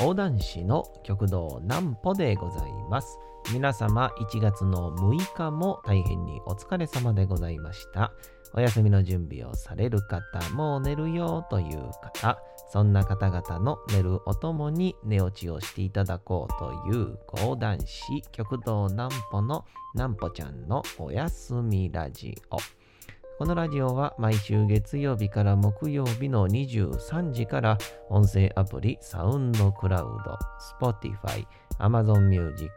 講談師の極道南歩でございます。皆様1月の6日も大変にお疲れ様でございました。お休みの準備をされる方、もう寝るよという方、そんな方々の寝るおともに寝落ちをしていただこうという講談師極道南歩の南歩ちゃんのおやすみラジオ。このラジオは毎週月曜日から木曜日の23時から音声アプリサウンドクラウド、Spotify、Amazon Music、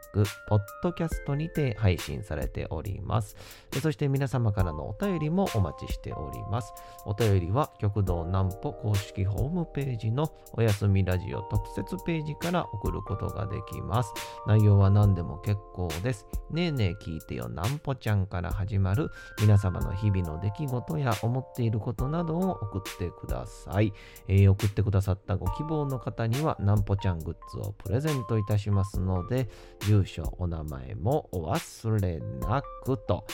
Podcast にて配信されております。そして皆様からのお便りもお待ちしております。お便りは極道南歩公式ホームページのおやすみラジオ特設ページから送ることができます。内容は何でも結構です。ねえねえ聞いてよ南歩ちゃんから始まる皆様の日々の出来事や思っていることなどを送ってください。えー送ってくださったご希望の方には南歩ちゃんグッズをプレゼントいたしますので、住所、お名前もお忘れなくと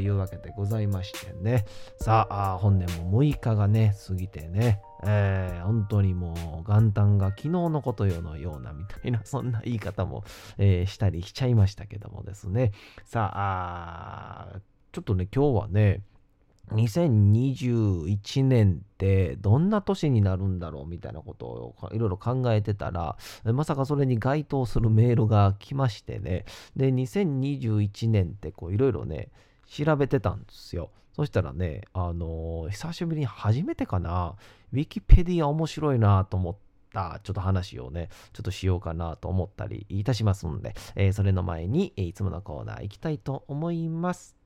いうわけでございましてね。さあ、本年も6日がね、過ぎてね、えー本当にもう元旦が昨日のことよのようなみたいな、そんな言い方も、えーしたりしちゃいましたけどもですね。さあ、ちょっとね、今日はね、2021年ってどんな年になるんだろうみたいなことをいろいろ考えてたら、まさかそれに該当するメールが来ましてね。で、2021年ってこういろいろね、調べてたんですよ。そしたらね、あのー久しぶりに初めてかな、ウィキペディア面白いなと思った、ちょっと話をね、ちょっとしようかなと思ったりいたしますんで、えーそれの前に、えーいつものコーナー行きたいと思います。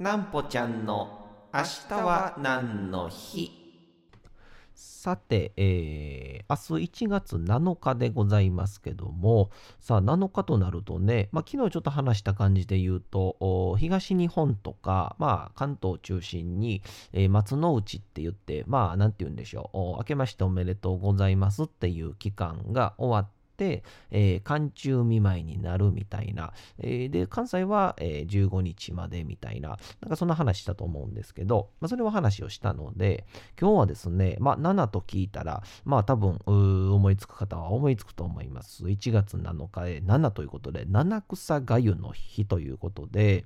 なんぽちゃんの明日は何の日？さて、えー明日1月7日でございますけども、さあ7日となるとね、まあ、昨日ちょっと話した感じで言うと、東日本とか、まあ、関東中心に、えー松の内って言って、まあ、なんて言うんでしょう、明けましておめでとうございますっていう期間が終わって、えー寒中見舞いになるみたいな、えーで、関西は、えー15日までみたいな、なんかそんな話したと思うんですけど、まあ、それは話をしたので、今日はですね、まあ、7と聞いたら、まあ、多分、思いつく方は思いつくと思います。1月7日へ7ということで、七草がゆの日ということで、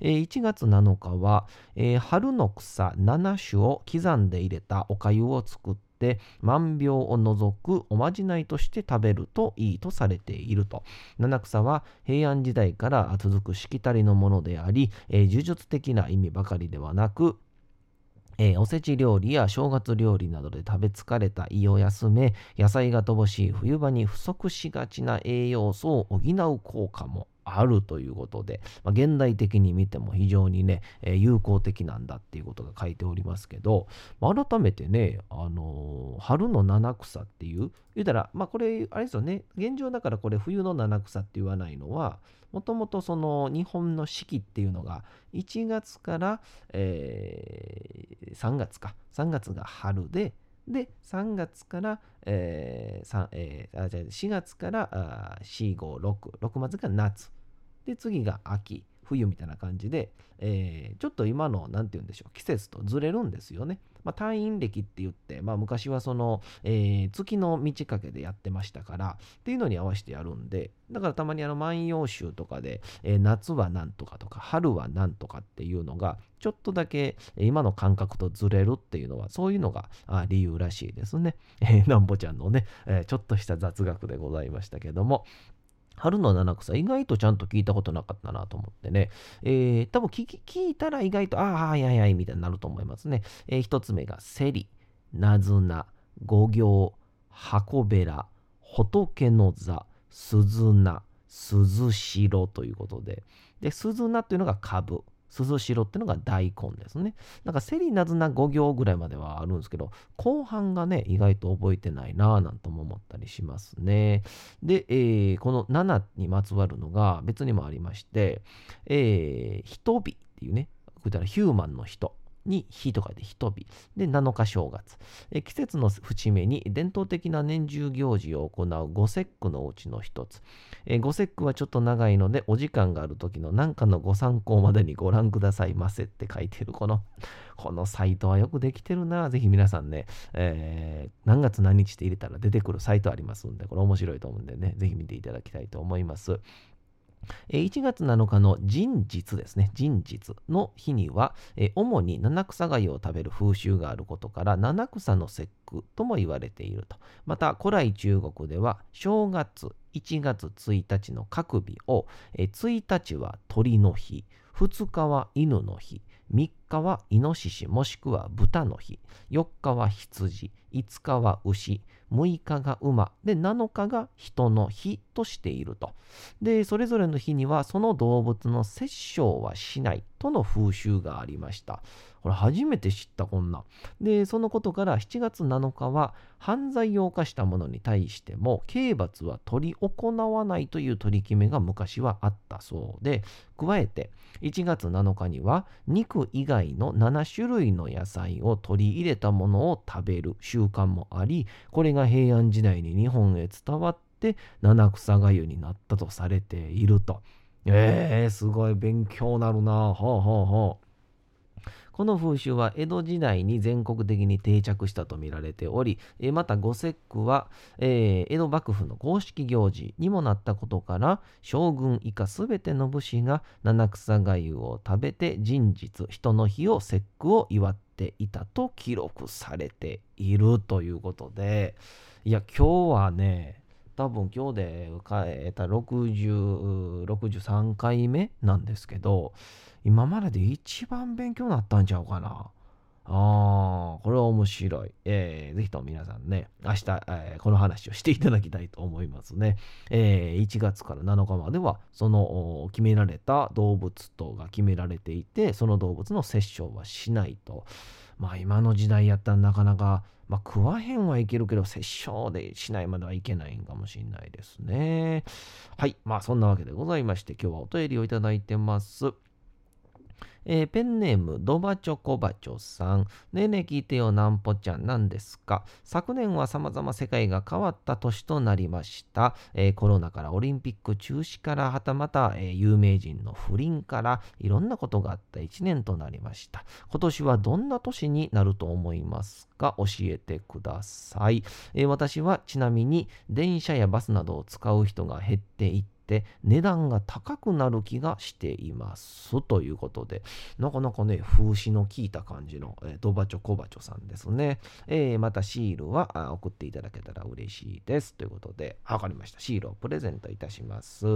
えー1月7日は、えー春の草7種を刻んで入れたお粥を作って、万病を除くおまじないとして食べるといいとされていると。七草は平安時代から続くしきたりのものであり、えー呪術的な意味ばかりではなく、えーおせち料理や正月料理などで食べ疲れた胃を休め野菜が乏しい冬場に不足しがちな栄養素を補う効果もあるということで、まあ、現代的に見ても非常にね、えー有効的なんだっていうことが書いておりますけど、まあ改めてね、あのー春の七草っていう言うたらまあこれあれですよね現状だからこれ冬の七草って言わないのはもともとその日本の四季っていうのが1月から、えー3月か3月が春でで3月から、えーえーあ4月から4566月が夏。で次が秋。冬みたいな感じで、えーちょっと今の何て言うんでしょう季節とずれるんですよね。まあ、退院歴って言って、まあ、昔はその、えー月の満ち欠けでやってましたからっていうのに合わせてやるんでだからたまにあの万葉集とかで、えー夏はなんとかとか春はなんとかっていうのがちょっとだけ今の感覚とずれるっていうのはそういうのがあ理由らしいですね。えーなんぼちゃんのね、えーちょっとした雑学でございましたけども。春の七草、意外とちゃんと聞いたことなかったなと思ってね。えー多分聞き聞いたら意外と、ああ、はいはいはい、みたいになると思いますね。えー一つ目が、セリ、ナズナ、五行、箱べら、仏の座、鈴名、鈴代ということで。で、鈴名っていうのが株。鈴代ってのが大根ですね。なんかセリナズナ5行ぐらいまではあるんですけど、後半がね、意外と覚えてないなぁなんとも思ったりしますね。で、えーこの7にまつわるのが別にもありまして、えー人々っていうね、こういったらヒューマンの人、に日とかで人日。で、7日正月。季節の節目に伝統的な年中行事を行う五節句のうちの一つ。五節句はちょっと長いので、お時間がある時の何かのご参考までにご覧くださいませって書いてるこの、このサイトはよくできてるな。ぜひ皆さんね、えー、何月何日って入れたら出てくるサイトありますんで、これ面白いと思うんでね、ぜひ見ていただきたいと思います。1月7日の人日ですね、人日の日には、主に七草がゆを食べる風習があることから、七草の節句とも言われていると。また、古来中国では、正月1月1日の各日を、1日は鳥の日、2日は犬の日、3日はイノシシもしくは豚の日、4日は羊、5日は牛、6日が馬、で、7日が人の日としていると。で、それぞれの日にはその動物の殺生はしないとの風習がありました。これ初めて知ったこんな。で、そのことから7月7日は犯罪を犯した者に対しても刑罰は取り行わないという取り決めが昔はあったそうで、加えて1月7日には肉以外の7種類の野菜を取り入れたものを食べる習慣もあり、これがが平安時代に日本へ伝わって七草がゆになったとされていると。えー、すごい勉強なるな。ほうほうほう。この風習は江戸時代に全国的に定着したとみられており、また五節句は、えー、江戸幕府の公式行事にもなったことから、将軍以下すべての武士が七草がゆを食べて人日、人の日を節句を祝ってていたと記録されているということで、いや、今日はね、多分今日で迎えた60 63回目なんですけど今までで一番勉強になったんちゃうかな。ああ、これは面白い。えー、ぜひとも皆さんね、明日、えー、この話をしていただきたいと思いますね。えー、1月から7日までは、その決められた動物とが決められていて、その動物の殺生はしないと。まあ今の時代やったらなかなか、まあ食わへんはいけるけど、殺生でしないまではいけないんかもしれないですね。はい。まあそんなわけでございまして、今日はお便りをいただいてます。えー、ペンネームドバチョコバチョさん。ねえねえ聞いてよなんぽちゃんなんですか？昨年は様々世界が変わった年となりました。えー、コロナからオリンピック中止からはたまた、えー、有名人の不倫からいろんなことがあった1年となりました。今年はどんな年になると思いますか？教えてください、え私はちなみに電車やバスなどを使う人が減っていってて値段が高くなる気がしていますということでなかなかね風刺の効いた感じの、えー、ドバチョコバチョさんですね、えー、またシールは送っていただけたら嬉しいですということでわかりました。シールをプレゼントいたします。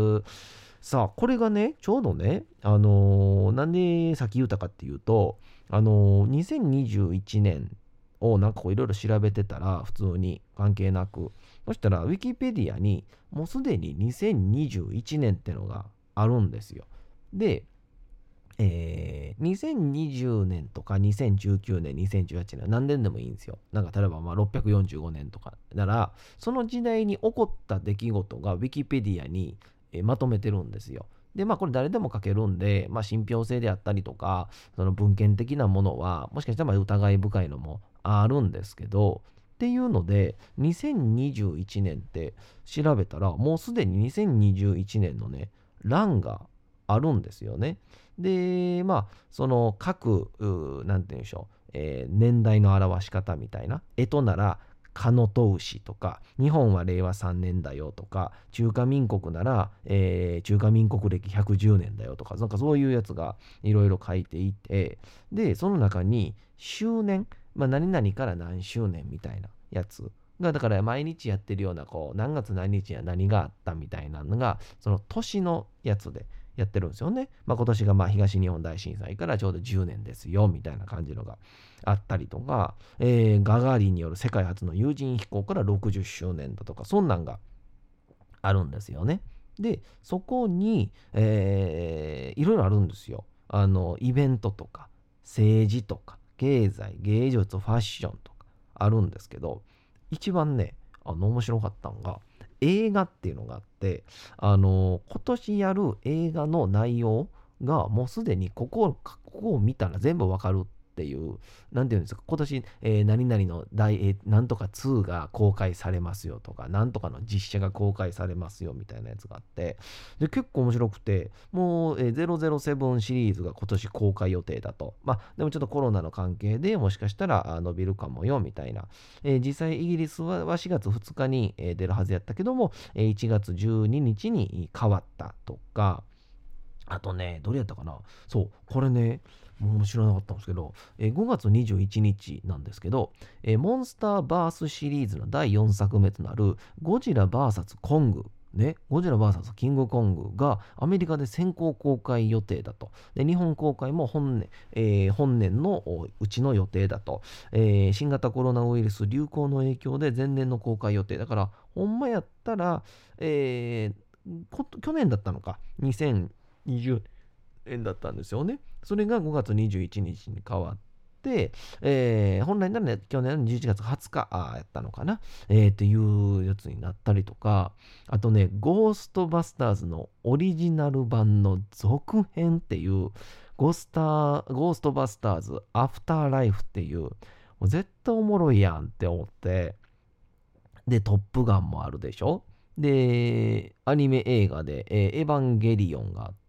さあこれがねちょうどねあのー、なんでさっき言ったかっていうとあのー、2021年をなんかこういろいろ調べてたら普通に関係なくそしたらウィキペディアにもうすでに2021年ってのがあるんですよ。で、えー、2020年とか2019年、2018年、何年でもいいんですよ。なんか例えばまあ645年とかなら、その時代に起こった出来事がウィキペディアに、えー、まとめてるんですよ。で、まあこれ誰でも書けるんで、まあ信憑性であったりとか、その文献的なものは、もしかしたら疑い深いのもあるんですけど、っていうので、2021年って調べたら、もうすでに2021年のね、欄があるんですよね。で、まあ、その各、なんて言うんでしょう、えー、年代の表し方みたいな、えとなら、カノトウシとか、日本は令和3年だよとか、中華民国なら、えー、中華民国歴110年だよとか、なんかそういうやつがいろいろ書いていて、で、その中に周年、まあ、何々から何周年みたいなやつが、だから毎日やってるような、こう、何月何日や何があったみたいなのが、その年のやつでやってるんですよね。まあ、今年がまあ東日本大震災からちょうど10年ですよ、みたいな感じのがあったりとか、えー、ガガーリンによる世界初の有人飛行から60周年だとか、そんなんがあるんですよね。で、そこに、えー、いろいろあるんですよ。あの、イベントとか、政治とか、経済、芸術、ファッションとかあるんですけど、一番ね、あの、面白かったのが、映画っていうのがあって、あの、今年やる映画の内容がもうすでにここ、ここを見たら全部わかるっっていう、なんていうんですか、今年、えー、何々の大、えー、なんとか2が公開されますよとか、なんとかの実写が公開されますよみたいなやつがあって、で、結構面白くて、もう、えー、007シリーズが今年公開予定だと。まあ、でもちょっとコロナの関係でもしかしたら伸びるかもよみたいな。えー、実際イギリスは4月2日に出るはずやったけども、1月12日に変わったとか、あとね、どれやったかなそう、これね、もう知らなかったんですけど、えー、5月21日なんですけど、えー、モンスターバースシリーズの第4作目となるゴジラ VS コングね、ゴジラ VS キングコングがアメリカで先行公開予定だと。で日本公開も本年,、えー、本年のうちの予定だと、えー、新型コロナウイルス流行の影響で前年の公開予定。だから、ほんまやったら、えー、去年だったのか、2020円だったんですよね。それが5月21日に変わって、えー、本来ならね、去年の11月20日あやったのかな、えー、っていうやつになったりとか、あとね、ゴーストバスターズのオリジナル版の続編っていう、ゴスターゴーストバスターズアフターライフっていう、もう絶対おもろいやんって思って、で、トップガンもあるでしょ？で、アニメ映画で、えー、エヴァンゲリオンがあって、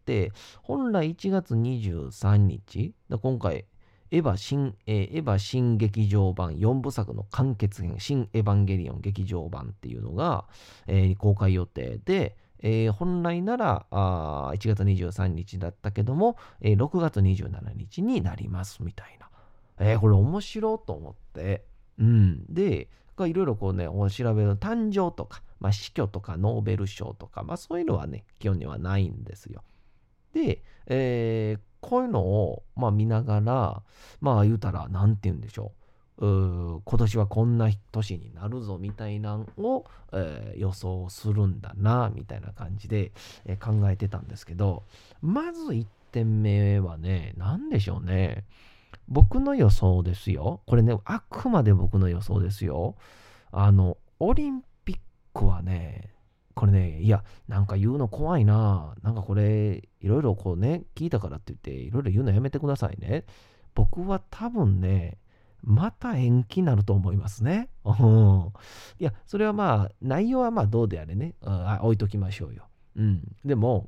本来1月23日、今回、エヴァ新、えー、エヴァ新劇場版4部作の完結編、新エヴァンゲリオン劇場版っていうのが、えー、公開予定で、えー、本来ならあ1月23日だったけども、えー、6月27日になりますみたいな。えー、これ面白いと思って。うん。で、いろいろこうね、調べる誕生とか、まあ、死去とかノーベル賞とか、まあそういうのはね、基本にはないんですよ。で、えー、こういうのを、まあ、見ながら、まあ言うたら、なんて言うんでしょう。う今年はこんな年になるぞみたいなのを、えー、予想するんだなみたいな感じで、えー、考えてたんですけどまず1点目はね何でしょうね。僕の予想ですよ。これねあくまで僕の予想ですよ。あのオリンピックはねこれね、いや、なんか言うの怖いな。なんかこれ、いろいろこうね、聞いたからって言って、いろいろ言うのやめてくださいね。僕は多分ね、また延期になると思いますね。うん。いや、それはまあ、内容はまあどうであれね、あ置いときましょうよ。うん。でも、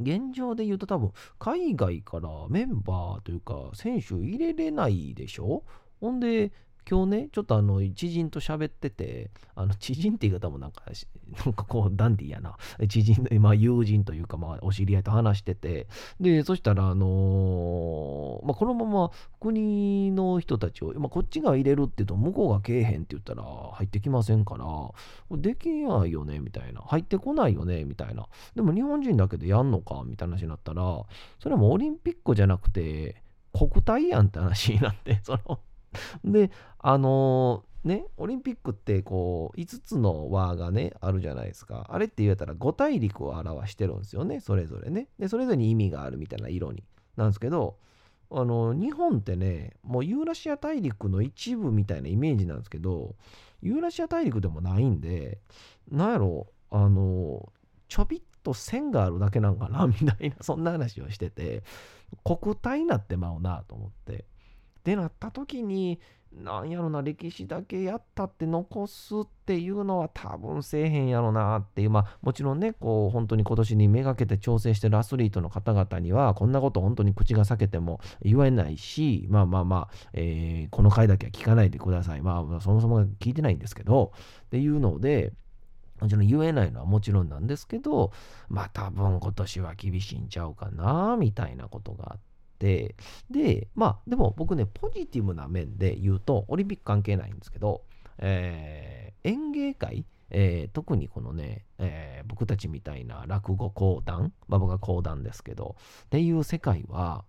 現状で言うと多分、海外からメンバーというか、選手入れれないでしょ？ほんで、今日ね、ちょっとあの、知人と喋ってて、あの、知人って言い方もなんか、なんかこう、ダンディーやな。知人、まあ、友人というか、まあ、お知り合いと話してて、で、そしたら、あのー、まあ、このまま国の人たちを、まあ、こっちが入れるって言うと、向こうがけえへんって言ったら、入ってきませんから、できないよね、みたいな。入ってこないよね、みたいな。でも、日本人だけでやんのか、みたいな話になったら、それはもうオリンピックじゃなくて、国体やんって話になって、その で、あのー、ね、オリンピックってこう5つの輪がねあるじゃないですか。あれって言えたら5大陸を表してるんですよねそれぞれね。でそれぞれに意味があるみたいな色に。なんですけどあの日本ってねもうユーラシア大陸の一部みたいなイメージなんですけどユーラシア大陸でもないんでなんやろあのちょびっと線があるだけなんかなみたいなそんな話をしてて国体になってまうなと思って。ってなった時になんやろな歴史だけやったって残すっていうのは多分せえへんやろなっていうまあもちろんねこう本当に今年にめがけて調整してるアスリートの方々にはこんなこと本当に口が裂けても言えないしまあまあまあ、えー、この回だけは聞かないでください。まあそもそも聞いてないんですけどっていうのでもちろん言えないのはもちろんなんですけどまあ多分今年は厳しいんちゃうかなみたいなことがあって。で、まあ、でも僕ね、ポジティブな面で言うと、オリンピック関係ないんですけど、えー、演芸界、えー、特にこのね、えー、僕たちみたいな落語講談、まあ僕は講談ですけど、っていう世界は、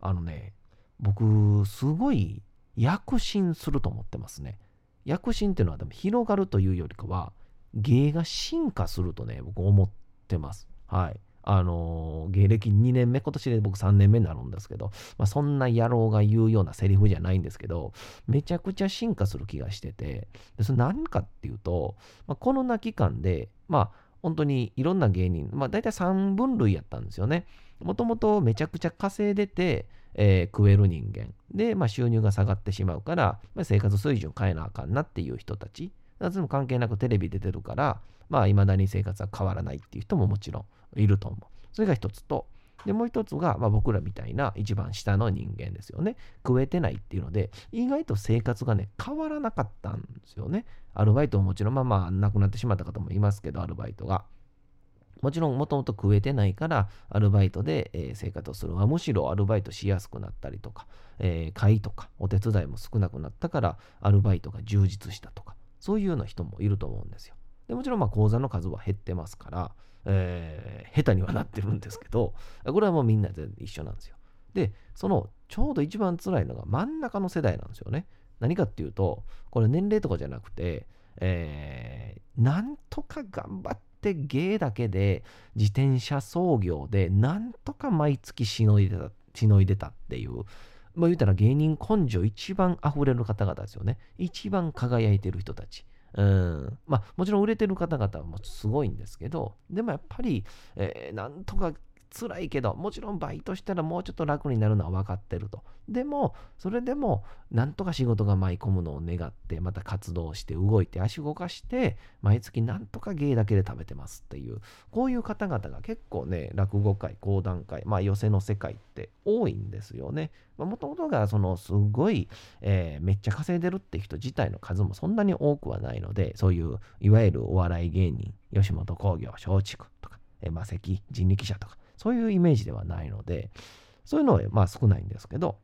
あのね、僕、すごい躍進すると思ってますね。躍進っていうのはでも広がるというよりかは、芸が進化するとね、僕思ってます。はい。あの、芸歴2年目、今年で僕3年目になるんですけど、まあ、そんな野郎が言うようなセリフじゃないんですけど、めちゃくちゃ進化する気がしてて、でそれ何かっていうと、まあ、コロナ期間で、まあ、本当にいろんな芸人、まあ、大体3分類やったんですよね。もともとめちゃくちゃ稼いでて、えー、食える人間で、まあ、収入が下がってしまうから、まあ、生活水準変えなあかんなっていう人たちそれも関係なくテレビ出てるからまあ未だに生活は変わらないっていう人ももちろんいると思う。それが一つと。でもう一つが、まあ、僕らみたいな一番下の人間ですよね。食えてないっていうので意外と生活がね変わらなかったんですよね。アルバイトももちろんまあまあ亡くなってしまった方もいますけどアルバイトが。もちろんもともと食えてないからアルバイトで、生活をする。むしろアルバイトしやすくなったりとか、えー、会とかお手伝いも少なくなったからアルバイトが充実したとか。そういうような人もいると思うんですよ。でもちろんまあ口座の数は減ってますから、えー、下手にはなってるんですけどこれはもうみんな全然一緒なんですよ。でそのちょうど一番辛いのが真ん中の世代なんですよね。何かっていうとこれ年齢とかじゃなくてえー、なんとか頑張ってって芸だけで自転車操業でなんとか毎月しのいでたしのいでたっていうまあ言うたら芸人根性一番溢れる方々ですよね。一番輝いてる人たち。うん。まあもちろん売れてる方々もすごいんですけどでもやっぱり、えー、なんとか辛いけど、もちろんバイトしたらもうちょっと楽になるのは分かってると。でも、それでも、なんとか仕事が舞い込むのを願って、また活動して動いて足動かして、毎月なんとか芸だけで食べてますっていう、こういう方々が結構ね、落語会、講談会、まあ寄席の世界って多いんですよね。もともとが、その、すごい、えー、めっちゃ稼いでるって人自体の数もそんなに多くはないので、そういう、いわゆるお笑い芸人、吉本興業、松竹とか、えー、魔石、人力車とか、そういうイメージではないので、そういうのはまあ少ないんですけど、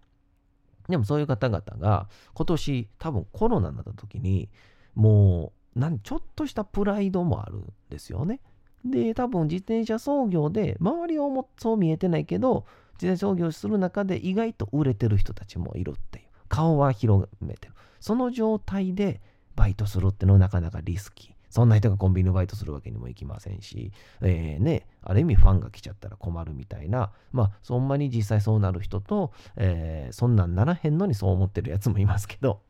でもそういう方々が今年多分コロナになった時にもうなんちょっとしたプライドもあるんですよね。で、多分自転車操業で周りはそう見えてないけど自転車操業する中で意外と売れてる人たちもいるっていう顔は広めてる。その状態でバイトするってのはなかなかリスキー。そんな人がコンビニのバイトするわけにもいきませんし、えー、ね、ある意味ファンが来ちゃったら困るみたいな、まあ、そんなに実際そうなる人と、えー、そんなんならへんのにそう思ってるやつもいますけど、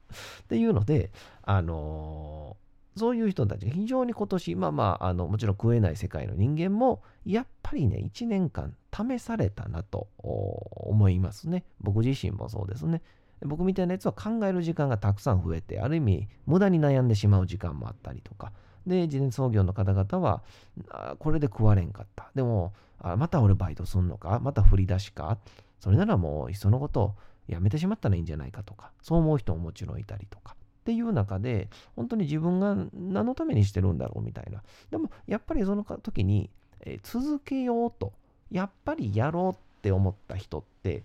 っていうので、あのー、そういう人たちが非常に今年、まあまあ、あのもちろん食えない世界の人間も、やっぱりね、1年間試されたなと思いますね。僕自身もそうですね。僕みたいなやつは考える時間がたくさん増えて、ある意味、無駄に悩んでしまう時間もあったりとか、で、自転操業の方々は、これで食われんかった。でも、あまた俺バイトすんのか？また振り出しか？それならもういっそのことやめてしまったらいいんじゃないかとか、そう思う人ももちろんいたりとか。っていう中で、本当に自分が何のためにしてるんだろうみたいな。でも、やっぱりその時に、え続けようと、やっぱりやろうって思った人って、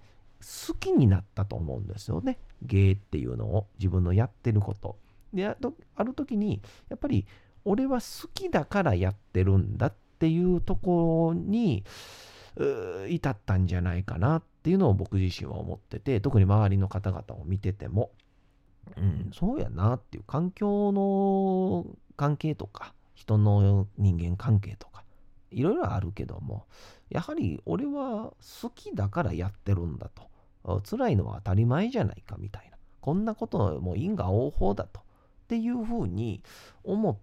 好きになったと思うんですよね。芸っていうのを、自分のやってること。で、ある時に、やっぱり俺は好きだからやってるんだっていうところに至ったんじゃないかなっていうのを僕自身は思ってて特に周りの方々を見てても、うん、そうやなっていう環境の関係とか人の人間関係とかいろいろあるけどもやはり俺は好きだからやってるんだと。辛いのは当たり前じゃないかみたいな。こんなことも因果応報だと。っていうふうに思って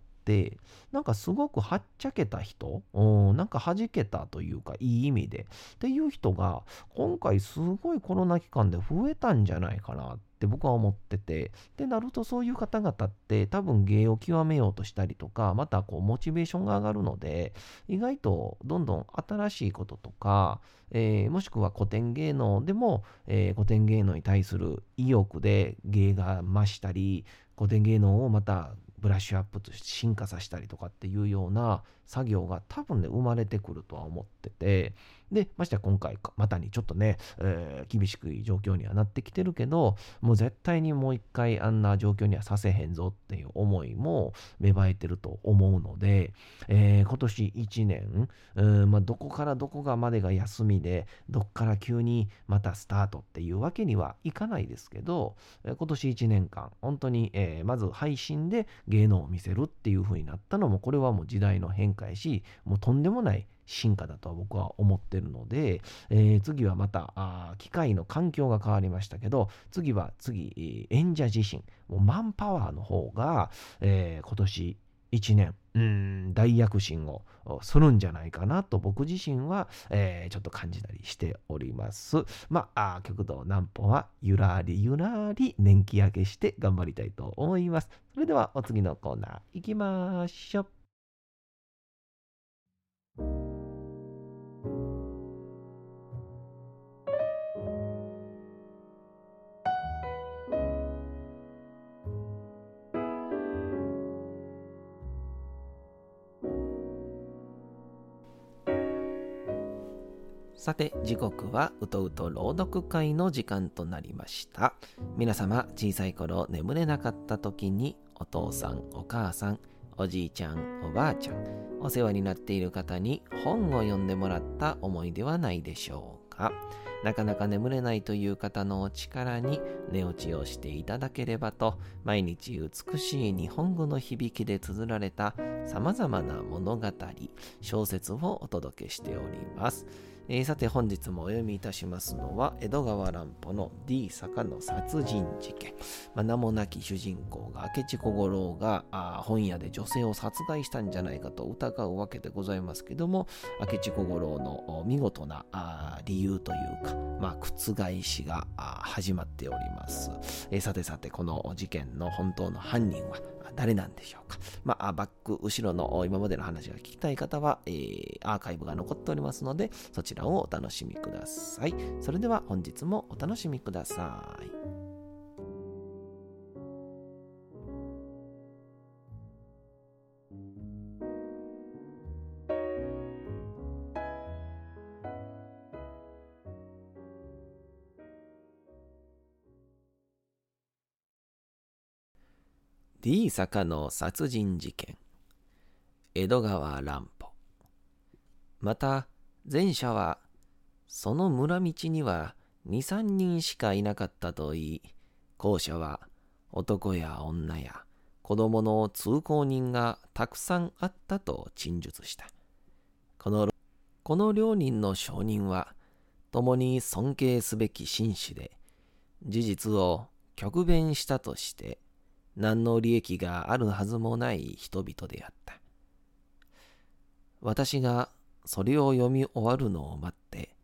なんかすごくはっちゃけた人、うん、なんか弾けたというかいい意味で。っていう人が今回すごいコロナ期間で増えたんじゃないかなって僕は思ってて。でなるとそういう方々って多分芸を極めようとしたりとかまたこうモチベーションが上がるので意外とどんどん新しいこととか、えー、もしくは古典芸能でも、えー、古典芸能に対する意欲で芸が増したり古典芸能をまたブラッシュアップとして進化させたりとかっていうような作業が多分ね生まれてくるとは思っててでましてや今回またにちょっとね、えー、厳しくい状況にはなってきてるけどもう絶対にもう一回あんな状況にはさせへんぞっていう思いも芽生えてると思うので、えー、今年1年、うんまあ、どこからどこがまでが休みでどっから急にまたスタートっていうわけにはいかないですけど今年1年間本当に、えー、まず配信で芸能を見せるっていう風になったのもこれはもう時代の変化やしもうとんでもない進化だとは僕は思ってるので、えー、次はまたあ機械の環境が変わりましたけど次は次演者自身もうマンパワーの方が、えー、今年1年、うん、大躍進をするんじゃないかなと僕自身は、えー、ちょっと感じたりしております。まあ、極道南歩はゆらりゆらり年季明けして頑張りたいと思います。それではお次のコーナー行きましょう。さて時刻はうとうと朗読会の時間となりました。皆様小さい頃眠れなかった時にお父さんお母さんおじいちゃんおばあちゃんお世話になっている方に本を読んでもらった思いではないでしょうか？なかなか眠れないという方のお力に寝落ちをしていただければと毎日美しい日本語の響きで綴られた様々な物語小説をお届けしております。えー、さて本日もお読みいたしますのは江戸川乱歩の D 坂の殺人事件、まあ、名もなき主人公が明智小五郎が本屋で女性を殺害したんじゃないかと疑うわけでございますけども明智小五郎の見事な理由というか、まあ、覆しが始まっております、えー、さてさてこの事件の本当の犯人は誰なんでしょうか。まあ、バック、後ろの今までの話が聞きたい方は、えー、アーカイブが残っておりますので、そちらをお楽しみください。それでは本日もお楽しみください。D 坂の殺人事件。江戸川乱歩。また前者はその村道には二三人しかいなかったといい。後者は男や女や子供の通行人がたくさんあったと陳述した。このこの両人の証人は共に尊敬すべき紳士で事実を極弁したとして何の利益があるはずもない人々であった。私がそれを読み終わるのを待って、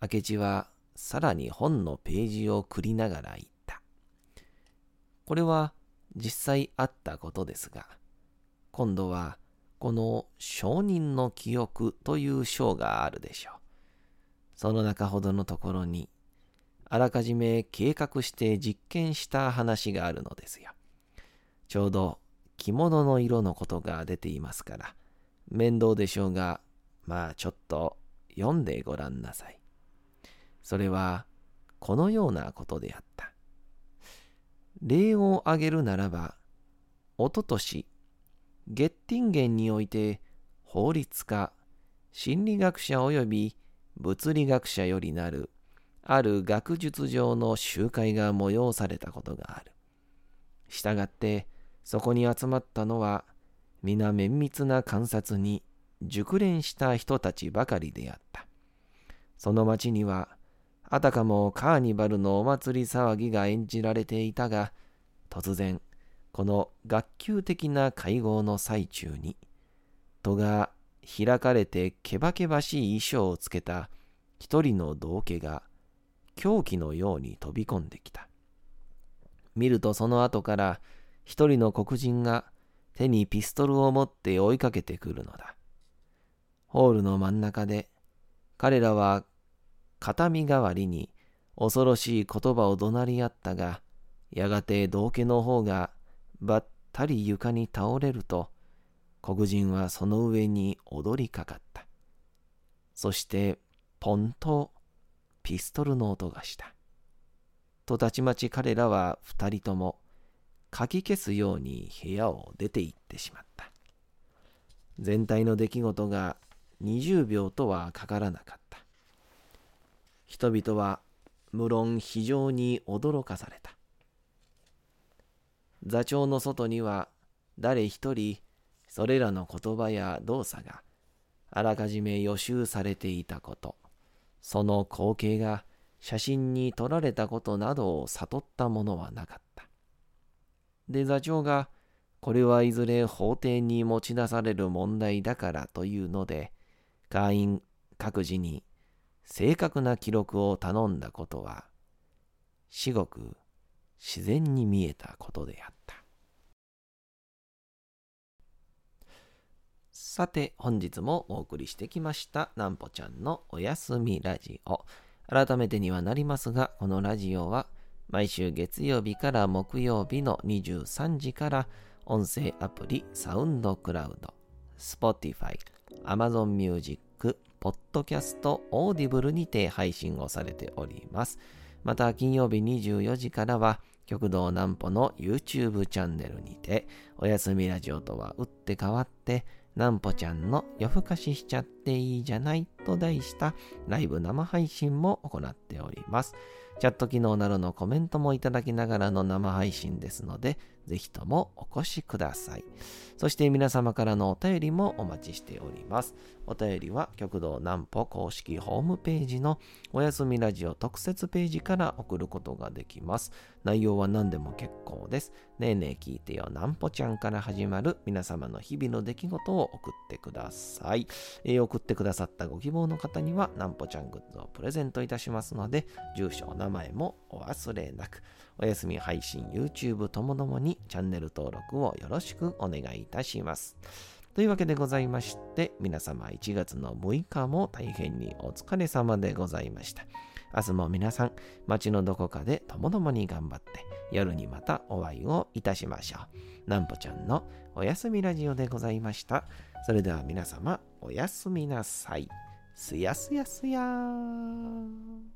明智はさらに本のページをくりながら言った。これは実際あったことですが、今度はこの証人の記憶という章があるでしょう。その中ほどのところに、あらかじめ計画して実験した話があるのですよ。ちょうど着物の色のことが出ていますから、面倒でしょうが、まあちょっと読んでごらんなさい。それはこのようなことであった。例を挙げるならば、おととし、ゲッティンゲンにおいて法律家、心理学者及び物理学者よりなるある学術上の集会が催されたことがある。したがって、そこに集まったのは皆綿密な観察に熟練した人たちばかりであった。その町にはあたかもカーニバルのお祭り騒ぎが演じられていたが突然この学級的な会合の最中に戸が開かれてけばけばしい衣装をつけた一人の道家が狂気のように飛び込んできた。見るとその後から一人の黒人が手にピストルを持って追いかけてくるのだ。ホールの真ん中で彼らは形見代わりに恐ろしい言葉を怒鳴り合ったが、やがて道家の方がばったり床に倒れると、黒人はその上に踊りかかった。そして、ポンとピストルの音がした。とたちまち彼らは二人ともかき消すように部屋を出て行ってしまった。全体の出来事が20秒とはかからなかった。人々は無論非常に驚かされた。座長の外には誰一人それらの言葉や動作があらかじめ予習されていたこと、その光景が写真に撮られたことなどを悟ったものはなかった。で座長がこれはいずれ法廷に持ち出される問題だからというので、会員各自に正確な記録を頼んだことは、至極自然に見えたことであった。さて、本日もお送りしてきました、なんぽちゃんのおやすみラジオ。改めてにはなりますが、このラジオは、毎週月曜日から木曜日の23時から音声アプリサウンドクラウド、Spotify、Amazon Music、Podcast、Audible にて配信をされております。また金曜日24時からは極道南歩の YouTube チャンネルにておやすみラジオとは打って変わって南歩ちゃんの夜更かししちゃっていいじゃないと題したライブ生配信も行っております。チャット機能などのコメントもいただきながらの生配信ですので、ぜひともお越しください。そして皆様からのお便りもお待ちしております。お便りは極道南歩公式ホームページのおやすみラジオ特設ページから送ることができます。内容は何でも結構です。ねえねえ聞いてよ南歩ちゃんから始まる皆様の日々の出来事を送ってください。えー、送ってくださったご希望の方には南歩ちゃんグッズをプレゼントいたしますので、住所、名前もお忘れなく。おやすみ配信 YouTube ともどもにチャンネル登録をよろしくお願いいたします。というわけでございまして、皆様1月の6日も大変にお疲れ様でございました。明日も皆さん、街のどこかでともどもに頑張って、夜にまたお会いをいたしましょう。なんぽちゃんのおやすみラジオでございました。それでは皆様、おやすみなさい。すやすやすやー。